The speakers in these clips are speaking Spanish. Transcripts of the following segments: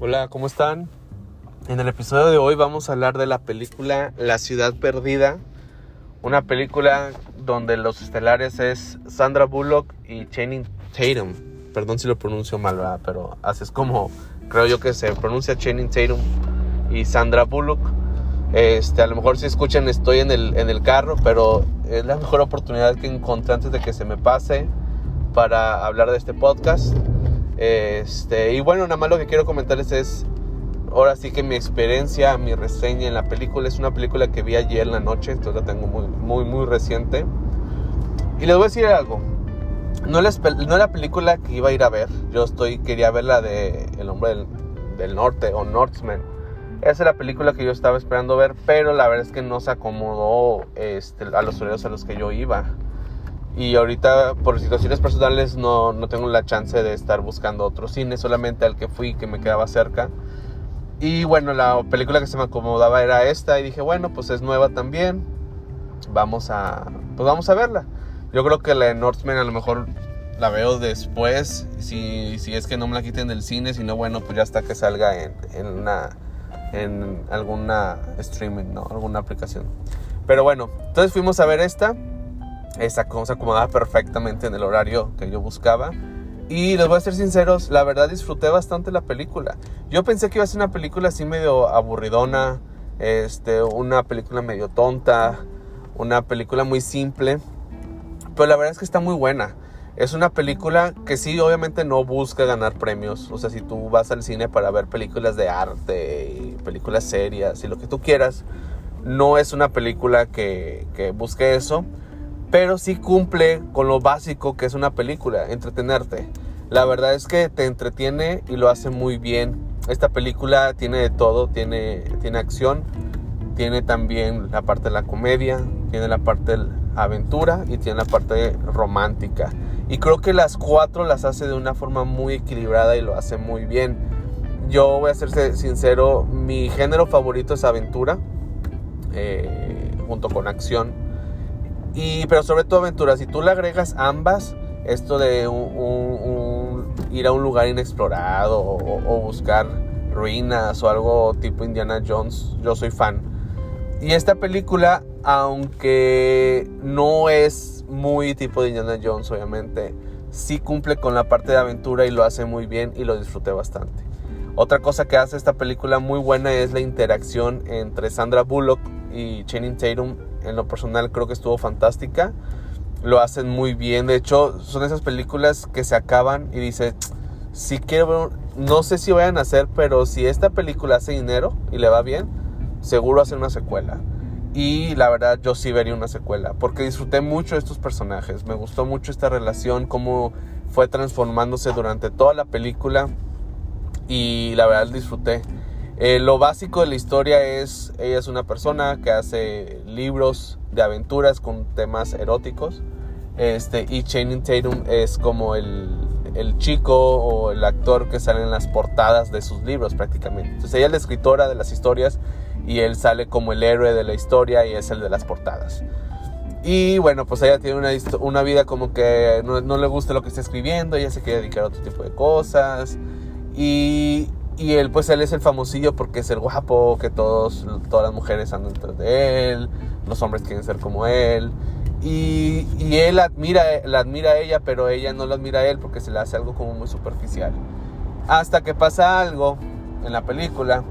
Hola, ¿cómo están? En el episodio de hoy vamos a hablar de la película La ciudad perdida, una película donde los estelares es Sandra Bullock y Channing Tatum. Perdón si lo pronuncio mal, ¿verdad? pero así es como creo yo que se pronuncia Channing Tatum y Sandra Bullock. Este, a lo mejor si escuchan estoy en el, en el carro, pero es la mejor oportunidad que encontré antes de que se me pase para hablar de este podcast. Este, y bueno, nada más lo que quiero comentarles es, ahora sí que mi experiencia, mi reseña en la película, es una película que vi ayer en la noche, entonces la tengo muy, muy, muy reciente. Y les voy a decir algo, no, no la película que iba a ir a ver, yo estoy, quería ver la de El Hombre del, del Norte o Northman. Esa es la película que yo estaba esperando ver, pero la verdad es que no se acomodó este, a los horarios a los que yo iba. Y ahorita por situaciones personales no, no tengo la chance de estar buscando otro cine, solamente al que fui que me quedaba cerca. Y bueno, la película que se me acomodaba era esta y dije, bueno, pues es nueva también. Vamos a pues vamos a verla. Yo creo que la de Northman a lo mejor la veo después, si, si es que no me la quiten del cine, si no, bueno, pues ya hasta que salga en, en, una, en alguna streaming, ¿no? Alguna aplicación. Pero bueno, entonces fuimos a ver esta esa cosa acomodaba perfectamente en el horario que yo buscaba. Y les voy a ser sinceros, la verdad disfruté bastante la película. Yo pensé que iba a ser una película así medio aburridona, este, una película medio tonta, una película muy simple, pero la verdad es que está muy buena. Es una película que sí, obviamente no busca ganar premios. O sea, si tú vas al cine para ver películas de arte películas serias y lo que tú quieras, no es una película que, que busque eso pero sí cumple con lo básico que es una película, entretenerte. La verdad es que te entretiene y lo hace muy bien. Esta película tiene de todo, tiene, tiene acción, tiene también la parte de la comedia, tiene la parte de la aventura y tiene la parte romántica. Y creo que las cuatro las hace de una forma muy equilibrada y lo hace muy bien. Yo voy a ser sincero, mi género favorito es aventura, eh, junto con acción y, pero sobre todo aventuras. Si tú le agregas ambas, esto de ir a un lugar inexplorado o, buscar ruinas o algo tipo Indiana Jones, yo soy fan. Y esta película, aunque no es muy tipo de Indiana Jones, obviamente, sí cumple con la parte de aventura y lo hace muy bien y lo disfruté bastante. Otra cosa que hace esta película muy buena es la interacción entre Sandra Bullock y Channing Tatum en lo personal creo que estuvo fantástica. Lo hacen muy bien. De hecho, son esas películas que se acaban y dice, si quiero, no sé si vayan a hacer, pero si esta película hace dinero y le va bien, seguro hacen una secuela. Y la verdad yo sí vería una secuela, porque disfruté mucho de estos personajes. Me gustó mucho esta relación, cómo fue transformándose durante toda la película. Y la verdad disfruté. Eh, lo básico de la historia es, ella es una persona que hace libros de aventuras con temas eróticos. Este, y Channing Tatum es como el, el, chico o el actor que sale en las portadas de sus libros prácticamente. Entonces ella es la escritora de las historias y él sale como el héroe de la historia y es el de las portadas. Y bueno, pues ella tiene una, una vida como que no, no, le gusta lo que está escribiendo, ella se quiere dedicar a otro tipo de cosas. Y, y él, pues él es el famosillo porque es el guapo, que todos, todas las mujeres andan detrás de él, los hombres quieren ser como él. Y, y él admira, la admira a ella, pero ella no lo admira a él porque se le hace algo como muy superficial. Hasta que pasa algo en la película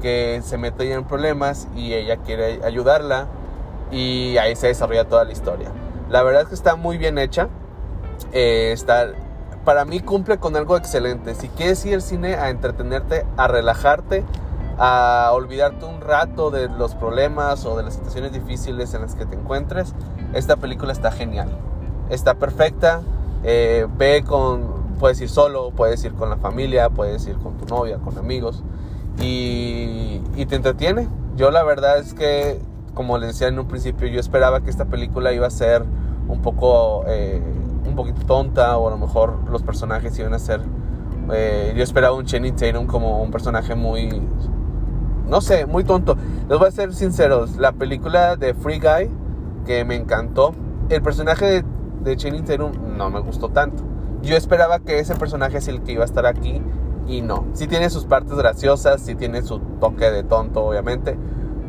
que se mete en problemas y ella quiere ayudarla y ahí se desarrolla toda la historia. La verdad es que está muy bien hecha. Eh, está, para mí cumple con algo excelente. Si quieres ir al cine a entretenerte, a relajarte, a olvidarte un rato de los problemas o de las situaciones difíciles en las que te encuentres, esta película está genial. Está perfecta. Eh, ve con, puedes ir solo, puedes ir con la familia, puedes ir con tu novia, con amigos y, te entretiene. Yo la verdad es que, como les decía en un principio, yo esperaba que esta película iba a ser un poco eh, un poquito tonta o a lo mejor los personajes iban a ser... Eh, yo esperaba un Channing Tatum como un personaje muy... No sé, muy tonto. Les voy a ser sinceros, la película de Free Guy, que me encantó, el personaje de, de Channing Tatum no me gustó tanto. Yo esperaba que ese personaje es el que iba a estar aquí y no. Sí tiene sus partes graciosas, sí tiene su toque de tonto, obviamente,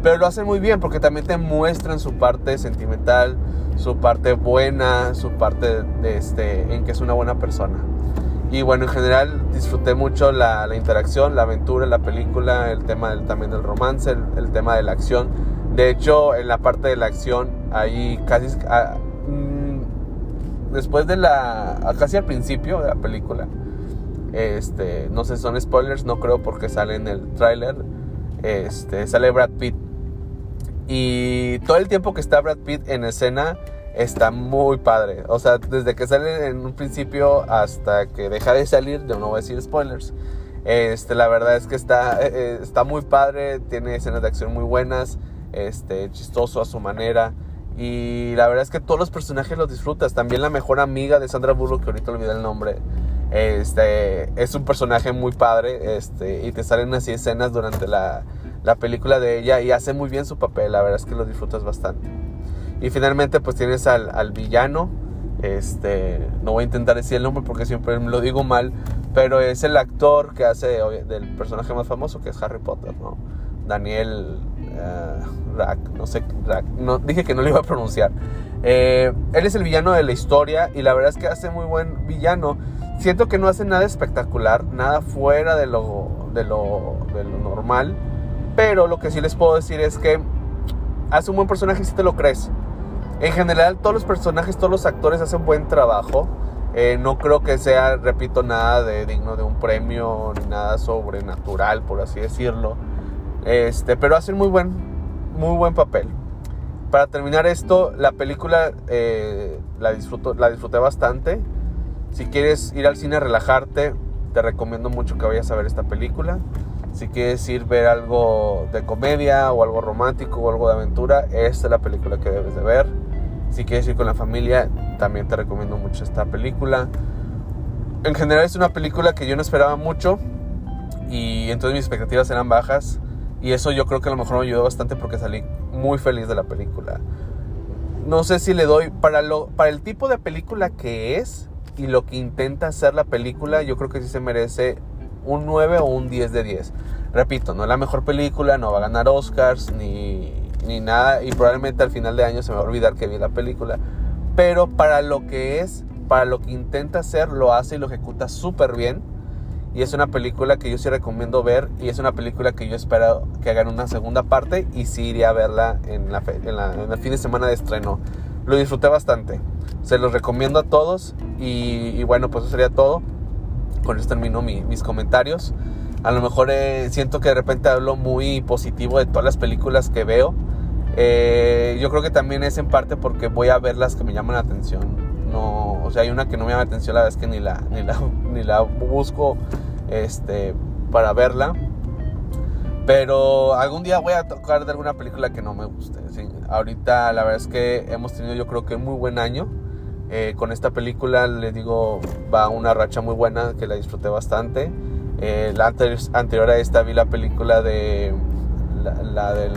pero lo hacen muy bien porque también te muestran su parte sentimental, su parte buena, su parte de este, en que es una buena persona. Y bueno, en general disfruté mucho la, interacción, la aventura, la película, el tema del, también del romance, el, tema de la acción. De hecho, en la parte de la acción, ahí casi... Ah, mm, después de la... casi al principio de la película, este, no sé, son spoilers, no creo porque sale en el tráiler, este, sale Brad Pitt. Y todo el tiempo que está Brad Pitt en escena está muy padre. O sea, desde que sale en un principio hasta que deja de salir, yo no voy a decir spoilers. Este, la verdad es que está, eh, eh, está muy padre, tiene escenas de acción muy buenas, este, chistoso a su manera. Y la verdad es que todos los personajes los disfrutas. También la mejor amiga de Sandra Bullock, que ahorita olvidé el nombre, este, es un personaje muy padre. Este, y te salen así escenas durante la, la película de ella y hace muy bien su papel. La verdad es que lo disfrutas bastante. Y finalmente pues tienes al, al villano. Este, no voy a intentar decir el nombre porque siempre lo digo mal, pero es el actor que hace del personaje más famoso que es Harry Potter, ¿no? Daniel uh, Rack, no sé, no, dije que no lo iba a pronunciar. Eh, él es el villano de la historia y la verdad es que hace muy buen villano. Siento que no hace nada espectacular, nada fuera de lo, de lo, de lo normal, pero lo que sí les puedo decir es que hace un buen personaje si te lo crees. En general, todos los personajes, todos los actores hacen buen trabajo. Eh, no creo que sea, repito, nada de digno de un premio ni nada sobrenatural, por así decirlo. Este, pero hacen muy buen, muy buen papel. Para terminar esto, la película eh, la, disfruto, la disfruté bastante. Si quieres ir al cine a relajarte, te recomiendo mucho que vayas a ver esta película. Si quieres ir ver algo de comedia o algo romántico o algo de aventura, esta es la película que debes de ver. Si quieres ir con la familia, también te recomiendo mucho esta película. En general es una película que yo no esperaba mucho y entonces mis expectativas eran bajas y eso yo creo que a lo mejor me ayudó bastante porque salí muy feliz de la película. No sé si le doy para lo para el tipo de película que es y lo que intenta hacer la película, yo creo que sí se merece un 9 o un 10 de 10. Repito, no es la mejor película, no va a ganar Oscars ni, ni nada y probablemente al final de año se me va a olvidar que vi la película. Pero para lo que es, para lo que intenta hacer, lo hace y lo ejecuta súper bien. Y es una película que yo sí recomiendo ver y es una película que yo espero que hagan una segunda parte y sí iré a verla en, la, en, el fin de semana de estreno. Lo disfruté bastante. Se los recomiendo a todos y, y bueno, pues eso sería todo con esto termino mis comentarios. A lo mejor eh, siento que de repente hablo muy positivo de todas las películas que veo. Eh, yo creo que también es en parte porque voy a ver las que me llaman la atención. No, o sea, hay una que no me llama la atención, la vez que ni la, ni la, ni la busco este, para verla. Pero algún día voy a tocar de alguna película que no me guste. Ahorita la verdad es que hemos tenido yo creo que un muy buen año. Eh, con esta película, les digo, va una racha muy buena que la disfruté bastante. Eh, la anterior a esta vi la película de la, del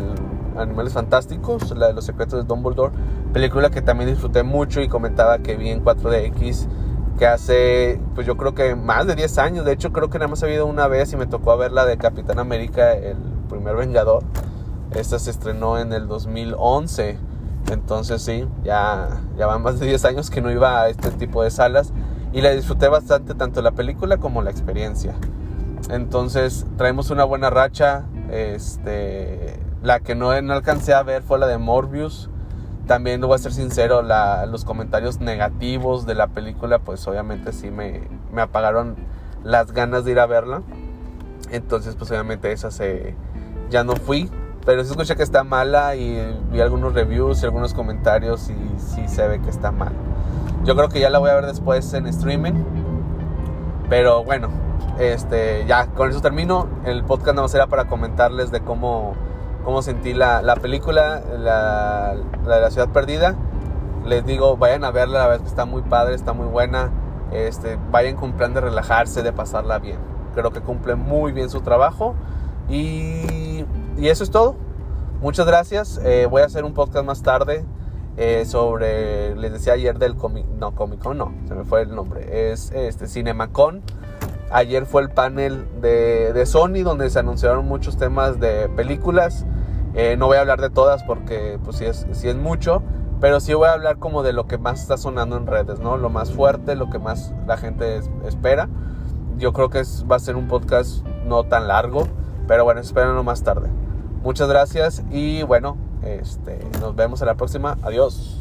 Animales Fantásticos, la de los secretos de Dumbledore, película que también disfruté mucho y comentaba que vi en 4DX que hace, pues yo creo que más de 10 años, de hecho creo que nada más ha habido una vez y me tocó ver la de Capitán América, el primer Vengador. Esta se estrenó en el 2011 entonces sí, ya, ya van más de 10 años que no iba a este tipo de salas y la disfruté bastante tanto la película como la experiencia. Entonces traemos una buena racha. Este, la que no, alcancé a ver fue la de Morbius. También, voy a ser sincero, los comentarios negativos de la película, pues obviamente sí me, me apagaron las ganas de ir a verla. Entonces, pues obviamente esa se, ya no fui. Pero sí escuché que está mala y vi algunos reviews y algunos comentarios y sí se ve que está mal. Yo creo que ya la voy a ver después en streaming. Pero bueno, este, ya con eso termino. El podcast no era para comentarles de cómo, cómo sentí la, la película, la, la, de la ciudad perdida. Les digo, vayan a verla, la verdad que está muy padre, está muy buena. Este, vayan con plan de relajarse, de pasarla bien. Creo que cumple muy bien su trabajo. Y y eso es todo. Muchas gracias. Eh, voy a hacer un podcast más tarde eh, sobre, les decía ayer del Comic, no, Comic Con, no, se me fue el nombre. Es este CinemaCon. Ayer fue el panel de, de Sony donde se anunciaron muchos temas de películas. Eh, no voy a hablar de todas porque pues sí es, sí es mucho, pero sí voy a hablar como de lo que más está sonando en redes, ¿no? Lo más fuerte, lo que más la gente espera. Yo creo que va a ser un podcast no tan largo, pero bueno, espérenlo más tarde. Muchas gracias y bueno, este, nos vemos en la próxima. Adiós.